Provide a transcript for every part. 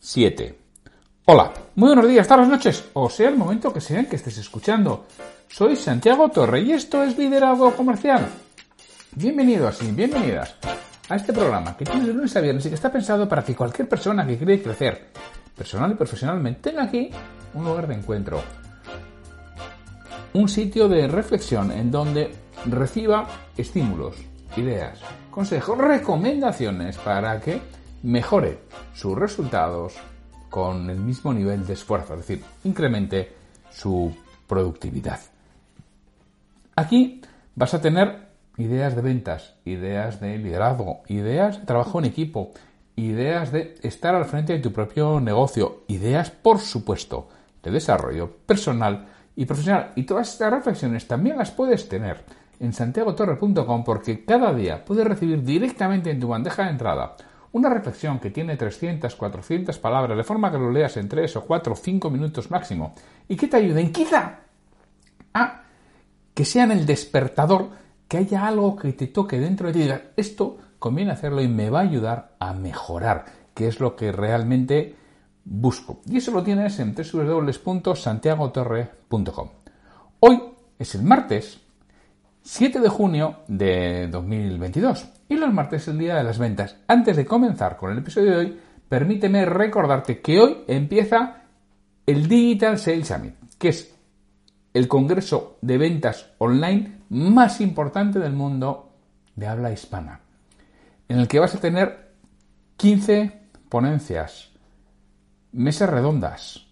907. Hola, muy buenos días, tardes, noches, o sea el momento que sea que estés escuchando. Soy Santiago Torre y esto es Liderazgo Comercial. Bienvenidos y bienvenidas a este programa que tiene de lunes a viernes y que está pensado para que cualquier persona que quiere crecer personal y profesionalmente tenga aquí un lugar de encuentro. Un sitio de reflexión en donde reciba estímulos, ideas, consejos, recomendaciones para que mejore sus resultados con el mismo nivel de esfuerzo, es decir, incremente su productividad. Aquí vas a tener ideas de ventas, ideas de liderazgo, ideas de trabajo en equipo, ideas de estar al frente de tu propio negocio, ideas, por supuesto, de desarrollo personal y profesional. Y todas estas reflexiones también las puedes tener en santiagotorre.com porque cada día puedes recibir directamente en tu bandeja de entrada una reflexión que tiene 300, 400 palabras, de forma que lo leas en 3 o 4 o 5 minutos máximo, y que te ayuden quizá a que sean el despertador, que haya algo que te toque dentro de ti y digas, esto conviene hacerlo y me va a ayudar a mejorar, que es lo que realmente busco. Y eso lo tienes en www.santiagotorre.com. Hoy es el martes 7 de junio de 2022 y los martes es el día de las ventas. Antes de comenzar con el episodio de hoy, permíteme recordarte que hoy empieza el Digital Sales Summit, que es el congreso de ventas online más importante del mundo de habla hispana, en el que vas a tener 15 ponencias, mesas redondas,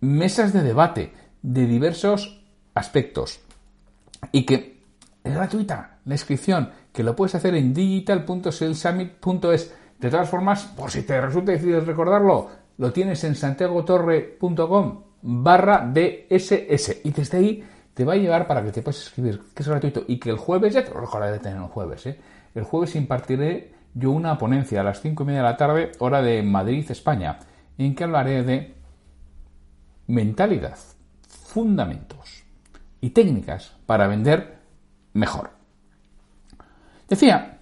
mesas de debate de diversos aspectos y que es gratuita la inscripción, que lo puedes hacer en digital.salessummit.es. De todas formas, por si te resulta difícil recordarlo, lo tienes en santiagotorre.com barra DSS y desde ahí te va a llevar para que te puedas escribir, que es gratuito y que el jueves, ya te lo recordaré de tener el jueves, ¿eh? el jueves impartiré yo una ponencia a las 5 y media de la tarde, hora de Madrid, España, en que hablaré de mentalidad, fundamentos y técnicas para vender mejor. Decía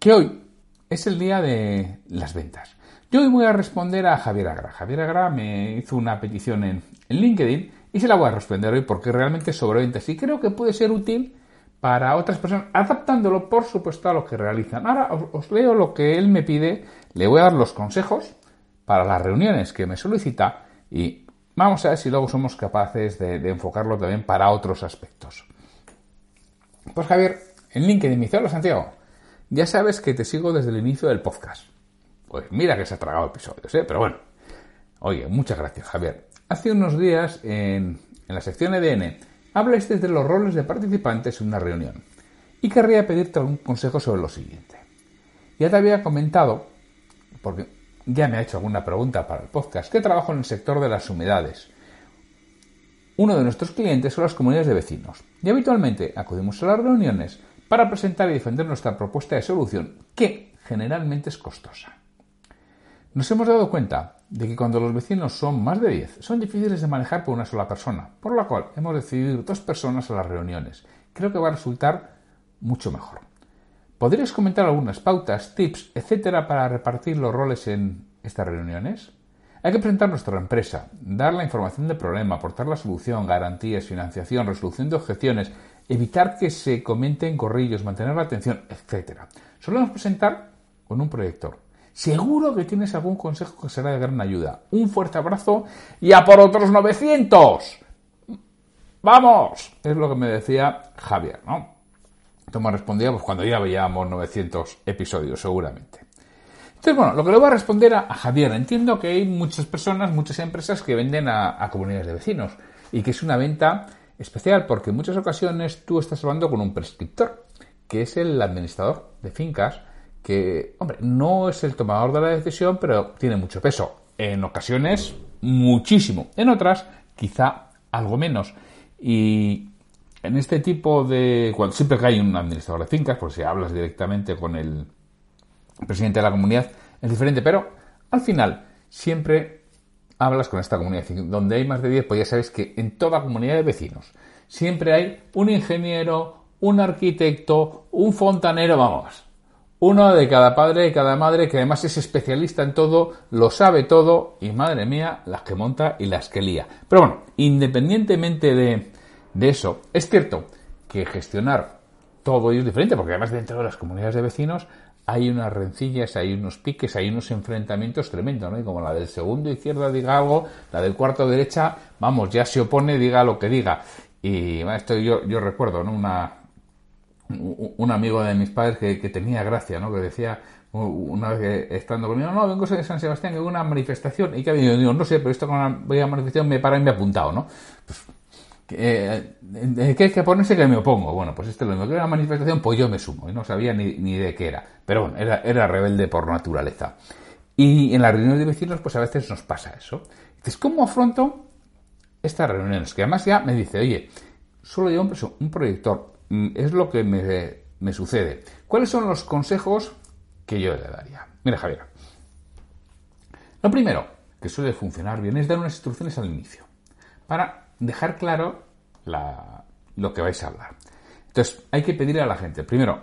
que hoy es el día de las ventas. Yo hoy voy a responder a Javier Agra. Javier Agra me hizo una petición en, LinkedIn y se la voy a responder hoy porque realmente sobre ventas y creo que puede ser útil para otras personas, adaptándolo por supuesto a lo que realizan. Ahora os, leo lo que él me pide, le voy a dar los consejos para las reuniones que me solicita y vamos a ver si luego somos capaces de enfocarlo también para otros aspectos. Pues Javier, en LinkedIn hola Santiago, ya sabes que te sigo desde el inicio del podcast. Pues mira que se ha tragado episodios, ¿eh? Pero bueno. Oye, muchas gracias, Javier. Hace unos días, en, en la sección EDN, hablaste de los roles de participantes en una reunión. Y querría pedirte algún consejo sobre lo siguiente. Ya te había comentado, porque ya me ha hecho alguna pregunta para el podcast, que trabajo en el sector de las humedades uno de nuestros clientes son las comunidades de vecinos y habitualmente acudimos a las reuniones para presentar y defender nuestra propuesta de solución, que generalmente es costosa. Nos hemos dado cuenta de que cuando los vecinos son más de 10, son difíciles de manejar por una sola persona, por lo cual hemos decidido dos personas a las reuniones. Creo que va a resultar mucho mejor. ¿Podrías comentar algunas pautas, tips, etcétera, para repartir los roles en estas reuniones? Hay que presentar nuestra empresa, dar la información del problema, aportar la solución, garantías, financiación, resolución de objeciones, evitar que se comenten corrillos, mantener la atención, etc. Solemos presentar con un proyector. Seguro que tienes algún consejo que será de gran ayuda. Un fuerte abrazo y a por otros 900. ¡Vamos! Es lo que me decía Javier, ¿no? Esto me respondía pues, cuando ya veíamos 900 episodios, seguramente. Entonces, bueno, lo que le voy a responder a, Javier, entiendo que hay muchas personas, muchas empresas que venden a, comunidades de vecinos y que es una venta especial porque en muchas ocasiones tú estás hablando con un prescriptor, que es el administrador de fincas, que, hombre, no es el tomador de la decisión, pero tiene mucho peso. En ocasiones, muchísimo. En otras, quizá algo menos. Y en este tipo de... Cuando, siempre que hay un administrador de fincas, pues si hablas directamente con el presidente de la comunidad, es diferente. Pero al final, siempre hablas con esta comunidad. Donde hay más de 10, pues ya sabes que en toda comunidad de vecinos siempre hay un ingeniero, un arquitecto, un fontanero, vamos. Uno de cada padre y cada madre que además es especialista en todo, lo sabe todo y madre mía, las que monta y las que lía. Pero bueno, independientemente de, de eso, es cierto que gestionar todo es diferente, porque además dentro de las comunidades de vecinos hay unas rencillas, hay unos piques, hay unos enfrentamientos tremendos, ¿no? Y como la del segundo izquierda diga algo, la del cuarto derecha, vamos, ya se opone, diga lo que diga. Y esto yo, recuerdo, ¿no? Una, un amigo de mis padres que, tenía gracia, ¿no? Que decía una vez estando conmigo, no, vengo de San Sebastián, que hubo una manifestación y que ha venido, digo, no sé, pero esto con la manifestación me para y me ha apuntado, ¿no? Pues, eh, ¿Qué hay que ponerse que me opongo? Bueno, pues este lo mismo que era una manifestación, pues yo me sumo, y no sabía ni, ni de qué era. Pero bueno, era, era rebelde por naturaleza. Y en las reuniones de vecinos, pues a veces nos pasa eso. Entonces, ¿cómo afronto estas reuniones? Que además ya me dice, oye, solo llevo un, un proyector, Mm, es lo que me, sucede. ¿Cuáles son los consejos que yo le daría? Mira, Javier. Lo primero que suele funcionar bien es dar unas instrucciones al inicio para dejar claro lo que vais a hablar. Entonces, hay que pedir a la gente, primero,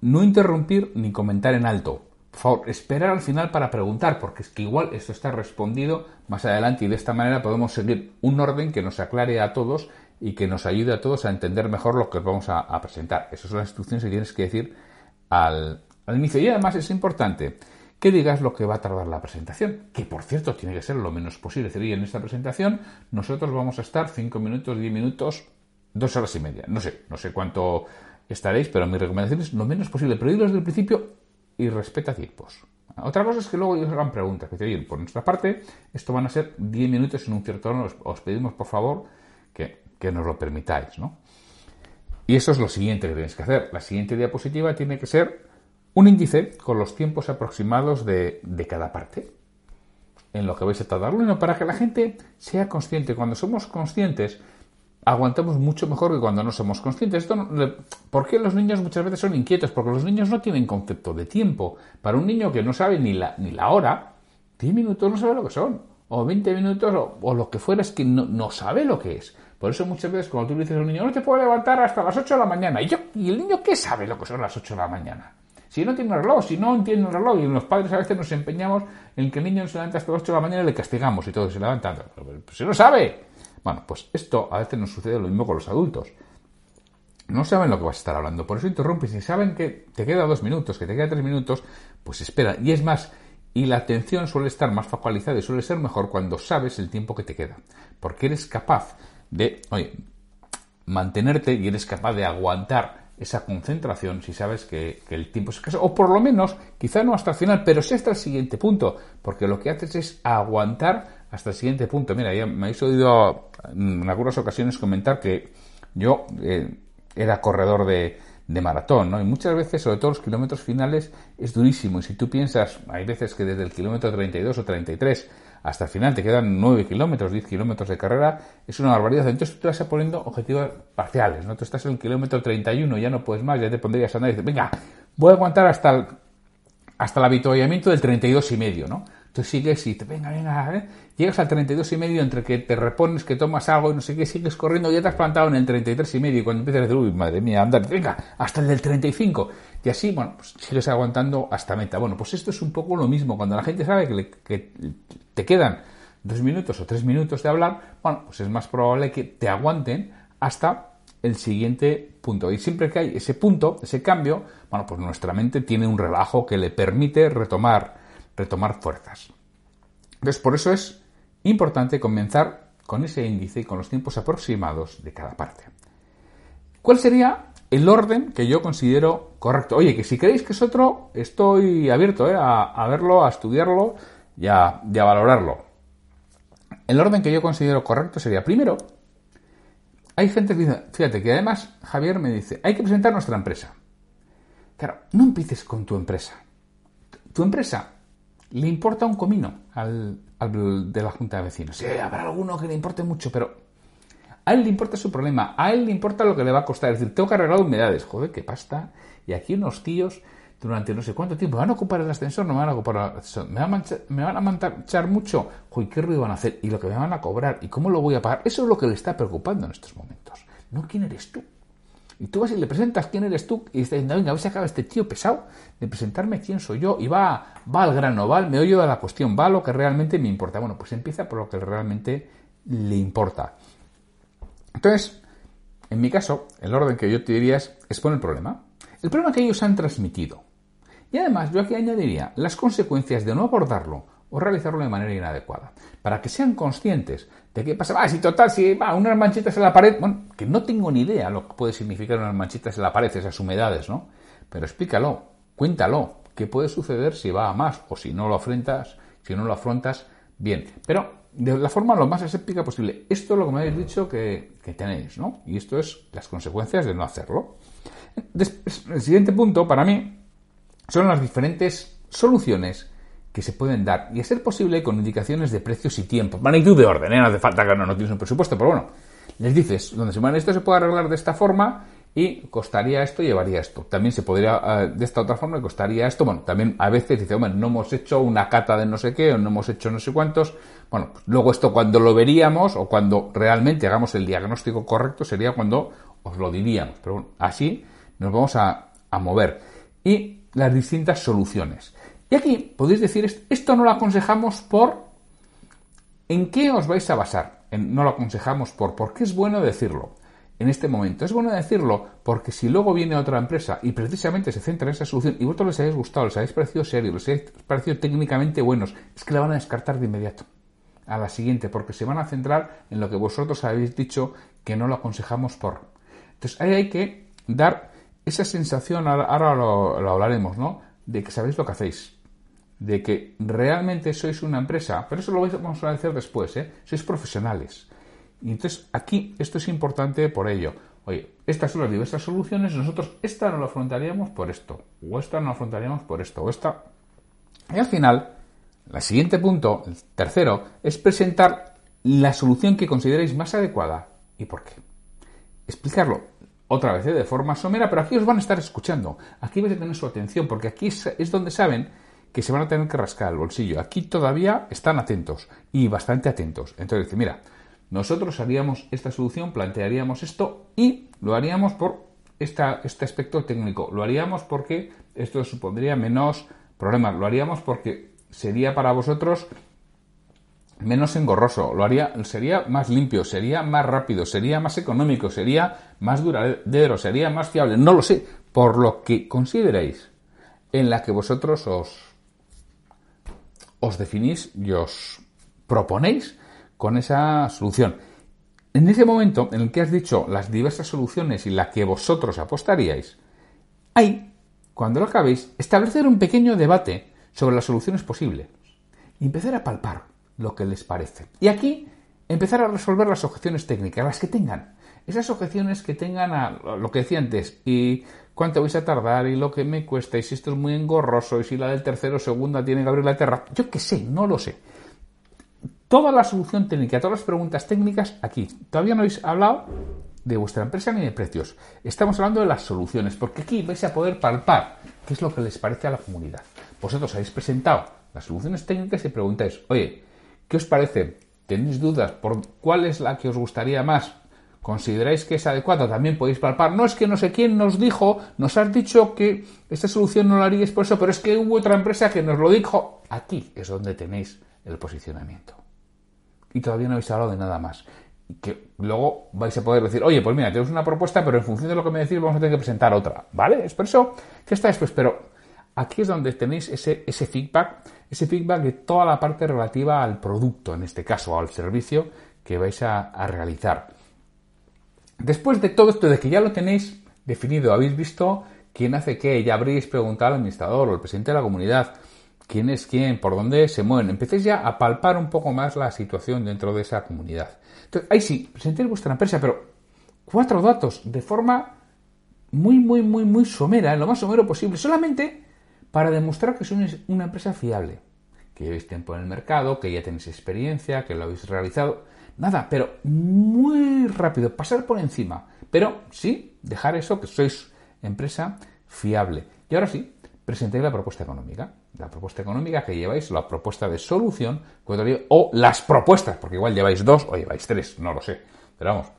no interrumpir ni comentar en alto. Por favor, esperar al final para preguntar, porque es que igual esto está respondido más adelante y de esta manera podemos seguir un orden que nos aclare a todos y que nos ayude a todos a entender mejor lo que vamos a, presentar. Esas son las instrucciones que tienes que decir al, inicio. Y además es importante que digas lo que va a tardar la presentación, que por cierto tiene que ser lo menos posible. Es decir, en esta presentación nosotros vamos a estar 5 minutos, 10 minutos, 2 horas y media. No sé, no sé cuánto estaréis, pero mi recomendación es lo menos posible. Pero dilo desde el principio y respeta tiempos. Otra cosa es que luego ellos hagan preguntas. Que por nuestra parte, esto van a ser 10 minutos en un cierto orden. os pedimos, por favor, que que nos lo permitáis, ¿no? Y eso es lo siguiente que tenéis que hacer. La siguiente diapositiva tiene que ser un índice con los tiempos aproximados de, cada parte en lo que vais a tardarlo, para que la gente sea consciente. Cuando somos conscientes, aguantamos mucho mejor que cuando no somos conscientes. ¿Por qué los niños muchas veces son inquietos? Porque los niños no tienen concepto de tiempo. Para un niño que no sabe ni la, ni la hora, 10 minutos no sabe lo que son. O 20 minutos o, lo que fuera es que no, no sabe lo que es. Por eso muchas veces cuando tú dices a un niño, no te puedo levantar hasta las 8 de la mañana. ¿Y, yo, ¿Y el niño qué sabe lo que son las 8 de la mañana? Si no tiene un reloj, si no entiende un reloj, y los padres a veces nos empeñamos en que el niño se levanta hasta las 8 de la mañana y le castigamos y todo se levanta. Pero, si no sabe. Bueno, pues esto a veces nos sucede lo mismo con los adultos. No saben lo que vas a estar hablando, por eso interrumpes. Si saben que te queda dos minutos, que te queda tres minutos, pues espera. Y es más, y la atención suele estar más focalizada y suele ser mejor cuando sabes el tiempo que te queda. Porque eres capaz de, oye, mantenerte y eres capaz de aguantar esa concentración si sabes que, el tiempo es escaso, o por lo menos, quizá no hasta el final, pero sí hasta el siguiente punto, porque lo que haces es aguantar hasta el siguiente punto. Mira, ya me habéis oído en algunas ocasiones comentar que yo eh, era corredor de, de maratón, ¿no? Y muchas veces, sobre todo los kilómetros finales, es durísimo. Y si tú piensas, hay veces que desde el kilómetro 32 o 33 hasta el final te quedan 9 kilómetros, 10 kilómetros de carrera, es una barbaridad. Entonces tú te vas poniendo objetivos parciales, ¿no? Tú estás en el kilómetro 31, ya no puedes más, ya te pondrías a andar y dices, venga, voy a aguantar hasta el, hasta el avituallamiento del 32 y medio, ¿no? Tú sigues y te venga, venga, llegas al 32 y medio entre que te repones, que tomas algo y no sé qué, sigues corriendo, ya te has plantado en el 33 y medio y cuando empiezas a decir, uy, madre mía, anda, venga, hasta el del 35 y así, bueno, pues sigues aguantando hasta meta. Bueno, pues esto es un poco lo mismo, cuando la gente sabe que, que te quedan dos minutos o tres minutos de hablar, bueno, pues es más probable que te aguanten hasta el siguiente punto. Y siempre que hay ese punto, ese cambio, bueno, pues nuestra mente tiene un relajo que le permite retomar retomar fuerzas. Entonces, por eso es importante comenzar con ese índice y con los tiempos aproximados de cada parte. ¿Cuál sería el orden que yo considero correcto? Oye, que si creéis que es otro, estoy abierto ¿eh? a, verlo, a estudiarlo y a, y a valorarlo. El orden que yo considero correcto sería, primero, hay gente que dice, fíjate que además Javier me dice, hay que presentar nuestra empresa. Claro, no empieces con tu empresa. Tu empresa le importa un comino al, de la Junta de Vecinos. Sí, habrá alguno que le importe mucho, pero a él le importa su problema, a él le importa lo que le va a costar. Es decir, tengo que arreglar humedades. Joder, qué pasta. Y aquí unos tíos durante no sé cuánto tiempo. ¿Me van a ocupar el ascensor? ¿No me van a ocupar el ascensor? ¿Me van a, manchar, ¿me van a manchar mucho? ¿qué ruido van a hacer? ¿Y lo que me van a cobrar? ¿Y cómo lo voy a pagar? Eso es lo que le está preocupando en estos momentos. No quién eres tú. Y tú vas y le presentas quién eres tú y dices, venga, a acaba este tío pesado de presentarme quién soy yo y va, va al grano, va al meollo de la cuestión, va a lo que realmente me importa. Bueno, pues empieza por lo que realmente le importa. Entonces, en mi caso, el orden que yo te diría es, expone el problema. El problema que ellos han transmitido. Y además, yo aquí añadiría las consecuencias de no abordarlo o realizarlo de manera inadecuada. Para que sean conscientes de qué pasa. Ah, si total, si va, unas manchitas en la pared. Bueno, que no tengo ni idea lo que puede significar unas manchitas en la pared, esas humedades, ¿no? Pero explícalo, cuéntalo, qué puede suceder si va a más o si no lo afrontas, si no lo afrontas bien. Pero de la forma lo más aséptica posible. Esto es lo que me habéis dicho que, que tenéis, ¿no? Y esto es las consecuencias de no hacerlo. el siguiente punto, para mí, son las diferentes soluciones que se pueden dar y a ser posible con indicaciones de precios y tiempo. Magnitud de orden, ¿eh? no hace falta que no, no tienes un presupuesto, pero bueno, les dices, donde se esto se puede arreglar de esta forma y costaría esto, llevaría esto. También se podría eh, de esta otra forma y costaría esto. Bueno, también a veces dice, hombre, no hemos hecho una cata de no sé qué o no hemos hecho no sé cuántos. Bueno, pues luego esto cuando lo veríamos o cuando realmente hagamos el diagnóstico correcto sería cuando os lo diríamos. Pero bueno, así nos vamos a, a mover. Y las distintas soluciones. Y aquí podéis decir, esto no lo aconsejamos por... ¿En qué os vais a basar? En, no lo aconsejamos por... ¿Por qué es bueno decirlo? En este momento es bueno decirlo porque si luego viene otra empresa y precisamente se centra en esa solución y vosotros les habéis gustado, les habéis parecido serios, les habéis parecido técnicamente buenos, es que la van a descartar de inmediato a la siguiente porque se van a centrar en lo que vosotros habéis dicho que no lo aconsejamos por. Entonces ahí hay que dar esa sensación, ahora lo, lo hablaremos, ¿no? De que sabéis lo que hacéis, de que realmente sois una empresa, pero eso lo vamos a decir después, ¿eh? sois profesionales. Y entonces aquí esto es importante por ello. Oye, estas son las diversas soluciones, nosotros esta no la afrontaríamos por esto, o esta no la afrontaríamos por esto, o esta. Y al final, el siguiente punto, el tercero, es presentar la solución que consideréis más adecuada y por qué. Explicarlo otra vez ¿eh? de forma somera, pero aquí os van a estar escuchando. Aquí vais a tener su atención, porque aquí es donde saben que se van a tener que rascar el bolsillo. Aquí todavía están atentos y bastante atentos. Entonces dice, mira, nosotros haríamos esta solución, plantearíamos esto y lo haríamos por este aspecto técnico. Lo haríamos porque esto supondría menos problemas. Lo haríamos porque sería para vosotros menos engorroso, lo haría, sería más limpio, sería más rápido, sería más económico, sería más duradero, sería más fiable, no lo sé, por lo que consideréis en la que vosotros os os definís y os proponéis con esa solución. En ese momento en el que has dicho las diversas soluciones y la que vosotros apostaríais, ahí, cuando lo acabéis, establecer un pequeño debate sobre las soluciones posibles y empezar a palpar lo que les parece. Y aquí empezar a resolver las objeciones técnicas, las que tengan. Esas objeciones que tengan a lo que decía antes, y cuánto vais a tardar y lo que me cuesta y si esto es muy engorroso y si la del tercero o segunda tiene que abrir la tierra. Yo qué sé, no lo sé. Toda la solución técnica, todas las preguntas técnicas aquí. Todavía no habéis hablado de vuestra empresa ni de precios. Estamos hablando de las soluciones, porque aquí vais a poder palpar qué es lo que les parece a la comunidad. Vosotros habéis presentado las soluciones técnicas y preguntáis, oye, ¿qué os parece? ¿Tenéis dudas por cuál es la que os gustaría más? consideráis que es adecuado, también podéis palpar. No es que no sé quién nos dijo, nos has dicho que esta solución no la haríais por eso, pero es que hubo otra empresa que nos lo dijo. Aquí es donde tenéis el posicionamiento. Y todavía no habéis hablado de nada más. Que luego vais a poder decir, oye, pues mira, tenemos una propuesta, pero en función de lo que me decís vamos a tener que presentar otra. ¿Vale? Es por eso que está después. Pero aquí es donde tenéis ese, feedback, ese feedback de toda la parte relativa al producto, en este caso, al servicio que vais a realizar. Después de todo esto, de que ya lo tenéis definido, habéis visto quién hace qué, ya habréis preguntado al administrador o al presidente de la comunidad quién es quién, por dónde se mueven. Empecéis ya a palpar un poco más la situación dentro de esa comunidad. Entonces, ahí sí, presentéis vuestra empresa, pero cuatro datos de forma muy, muy, muy, muy somera, en lo más somero posible, solamente para demostrar que sois una empresa fiable, que llevéis tiempo en el mercado, que ya tenéis experiencia, que lo habéis realizado. Nada, pero muy rápido, pasar por encima. Pero sí, dejar eso, que sois empresa fiable. Y ahora sí, presentéis la propuesta económica. La propuesta económica que lleváis, la propuesta de solución, o las propuestas, porque igual lleváis dos o lleváis tres, no lo sé. Pero vamos,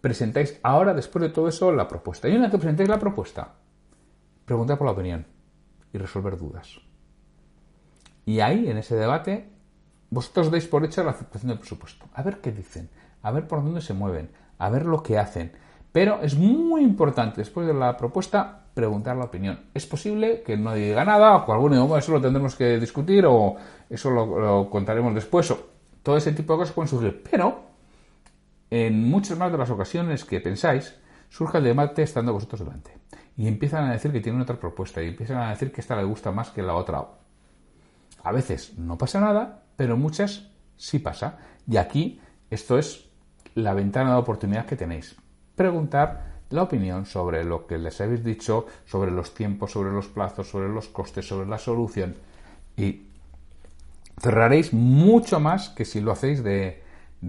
presentáis ahora, después de todo eso, la propuesta. Y una vez que presentéis la propuesta, preguntad por la opinión y resolver dudas. Y ahí, en ese debate, vosotros dais por hecha la aceptación del presupuesto. A ver qué dicen, a ver por dónde se mueven, a ver lo que hacen. Pero es muy importante, después de la propuesta, preguntar la opinión. Es posible que no diga nada, o que algún idioma, eso lo tendremos que discutir, o eso lo, contaremos después, o todo ese tipo de cosas pueden surgir. Pero, en muchas más de las ocasiones que pensáis, surge el debate estando vosotros delante. Y empiezan a decir que tienen otra propuesta, y empiezan a decir que esta le gusta más que la otra. A veces no pasa nada, pero muchas sí pasa. Y aquí esto es la ventana de oportunidad que tenéis. Preguntar la opinión sobre lo que les habéis dicho, sobre los tiempos, sobre los plazos, sobre los costes, sobre la solución. Y cerraréis mucho más que si lo hacéis de,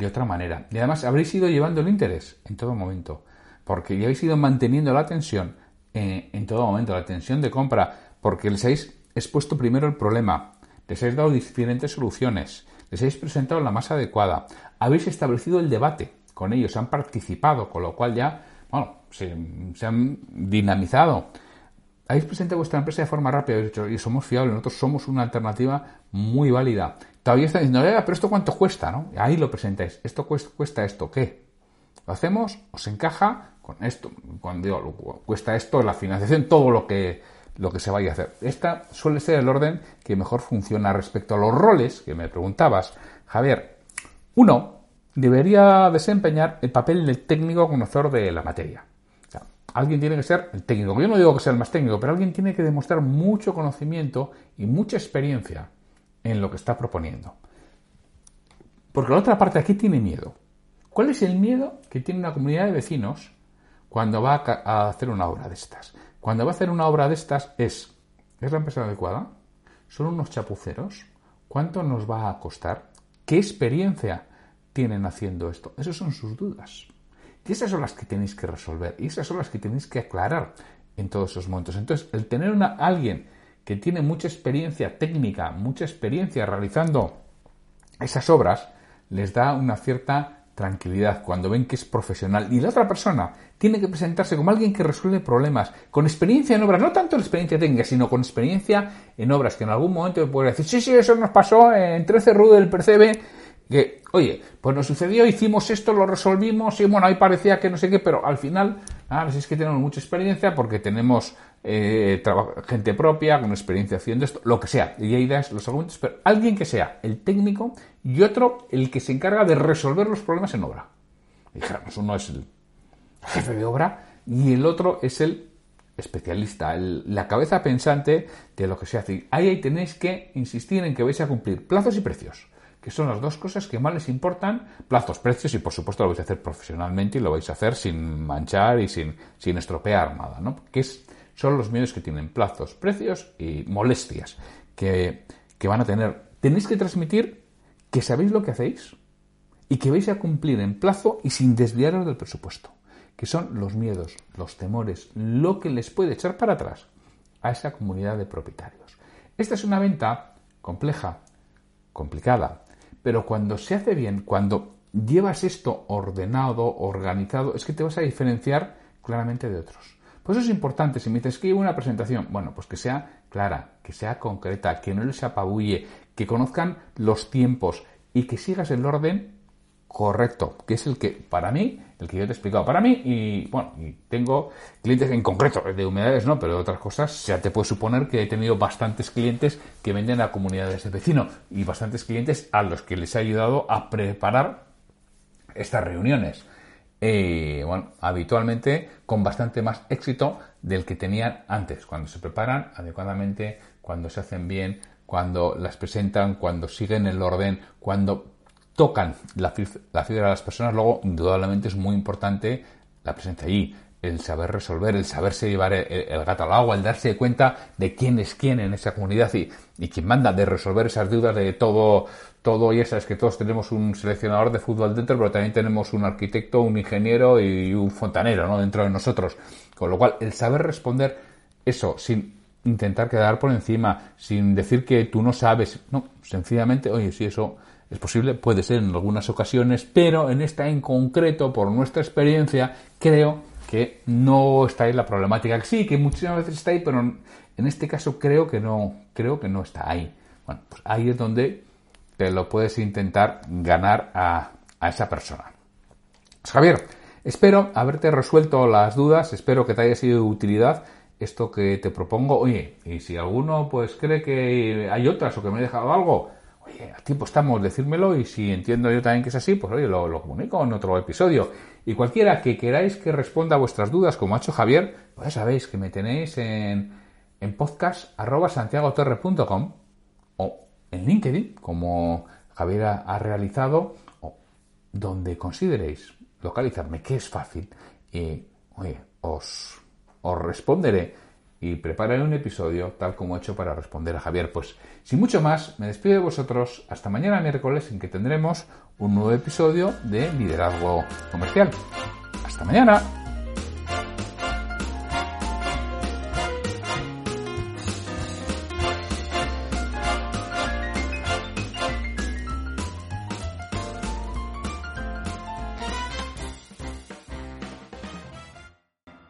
otra manera. Y además habréis ido llevando el interés en todo momento, porque ya habéis ido manteniendo la tensión en, en todo momento, la tensión de compra, porque les habéis expuesto primero el problema, les habéis dado diferentes soluciones, les habéis presentado la más adecuada, habéis establecido el debate con ellos, han participado, con lo cual ya, bueno, se, han dinamizado. Habéis presentado vuestra empresa de forma rápida, habéis dicho, y somos fiables, nosotros somos una alternativa muy válida. Todavía está diciendo, pero esto cuánto cuesta, ¿no? Ahí lo presentáis, esto cuesta, cuesta esto, ¿qué? ¿Lo hacemos? ¿Os encaja? Con esto, cuando cuesta esto, la financiación, todo lo que lo que se vaya a hacer. Esta suele ser el orden que mejor funciona respecto a los roles que me preguntabas. Javier, uno debería desempeñar el papel del técnico conocedor de la materia. alguien tiene que ser el técnico. Yo no digo que sea el más técnico, pero alguien tiene que demostrar mucho conocimiento y mucha experiencia en lo que está proponiendo. Porque la otra parte aquí tiene miedo. ¿Cuál es el miedo que tiene una comunidad de vecinos cuando va a hacer una obra de estas? Cuando va a hacer una obra de estas es, ¿es la empresa adecuada? ¿Son unos chapuceros? ¿Cuánto nos va a costar? ¿Qué experiencia tienen haciendo esto? Esas son sus dudas. Y esas son las que tenéis que resolver. Y esas son las que tenéis que aclarar en todos esos momentos. Entonces, el tener a alguien que tiene mucha experiencia técnica, mucha experiencia realizando esas obras, les da una cierta tranquilidad, cuando ven que es profesional y la otra persona tiene que presentarse como alguien que resuelve problemas, con experiencia en obras, no tanto la experiencia técnica, sino con experiencia en obras, que en algún momento puede decir, sí, sí, eso nos pasó en 13 RU del Percebe, que, oye, pues nos sucedió, hicimos esto, lo resolvimos, y bueno, ahí parecía que no sé qué, pero al final, ah, es que tenemos mucha experiencia porque tenemos eh, gente propia, con experiencia haciendo esto, lo que sea, y hay ideas, los argumentos, pero alguien que sea el técnico y otro el que se encarga de resolver los problemas en obra. Dijéramos, uno es el jefe de obra y el otro es el especialista, la cabeza pensante de lo que se hace. Ahí, ahí tenéis que insistir en que vais a cumplir plazos y precios, que son las dos cosas que más les importan, plazos, precios y por supuesto lo vais a hacer profesionalmente y lo vais a hacer sin manchar y sin, sin estropear nada, ¿no? Que es son los medios que tienen plazos, precios y molestias que, van a tener. Tenéis que transmitir que sabéis lo que hacéis y que vais a cumplir en plazo y sin desviaros del presupuesto, que son los miedos, los temores, lo que les puede echar para atrás a esa comunidad de propietarios. Esta es una venta compleja, complicada, pero cuando se hace bien, cuando llevas esto ordenado, organizado, es que te vas a diferenciar claramente de otros. Por eso es importante, si me dices que una presentación, bueno, pues que sea clara, que sea concreta, que no les apabulle, que conozcan los tiempos y que sigas el orden correcto, que es el que, para mí, el que yo te he explicado. Para mí, y bueno, y tengo clientes en concreto, de humedades no, pero de otras cosas, ya te puedes suponer que he tenido bastantes clientes que venden a comunidades de vecinos y bastantes clientes a los que les he ayudado a preparar estas reuniones. Eh, bueno, habitualmente con bastante más éxito del que tenían antes, cuando se preparan adecuadamente, cuando se hacen bien, cuando las presentan, cuando siguen el orden, cuando tocan la, fibra de las personas, luego indudablemente es muy importante la presencia allí. El saber resolver, el saberse llevar el, gato al agua, el darse cuenta de quién es quién en esa comunidad y, y quién manda, de resolver esas dudas de todo, todo, y sabes que todos tenemos un seleccionador de fútbol dentro, pero también tenemos un arquitecto, un ingeniero y un fontanero, ¿no? Dentro de nosotros. Con lo cual, el saber responder eso sin intentar quedar por encima, sin decir que tú no sabes, no, sencillamente, oye, si eso es posible, puede ser en algunas ocasiones, pero en esta en concreto, por nuestra experiencia, creo que no está ahí la problemática. Sí, que muchísimas veces está ahí, pero en este caso creo que no, creo que no está ahí. Bueno, pues ahí es donde te lo puedes intentar ganar a, a esa persona. Pues, Javier, espero haberte resuelto las dudas, espero que te haya sido de utilidad esto que te propongo. Oye, y si alguno pues cree que hay otras o que me he dejado algo, oye, a tiempo estamos, decírmelo y si entiendo yo también que es así, pues oye, lo, comunico en otro episodio. Y cualquiera que queráis que responda a vuestras dudas, como ha hecho Javier, pues ya sabéis que me tenéis en, en o en LinkedIn, como Javier ha, realizado, o donde consideréis localizarme, que es fácil. Y, os os responderé y prepararé un episodio tal como he hecho para responder a Javier. Pues sin mucho más, me despido de vosotros hasta mañana miércoles en que tendremos un nuevo episodio de Liderazgo Comercial. Hasta mañana.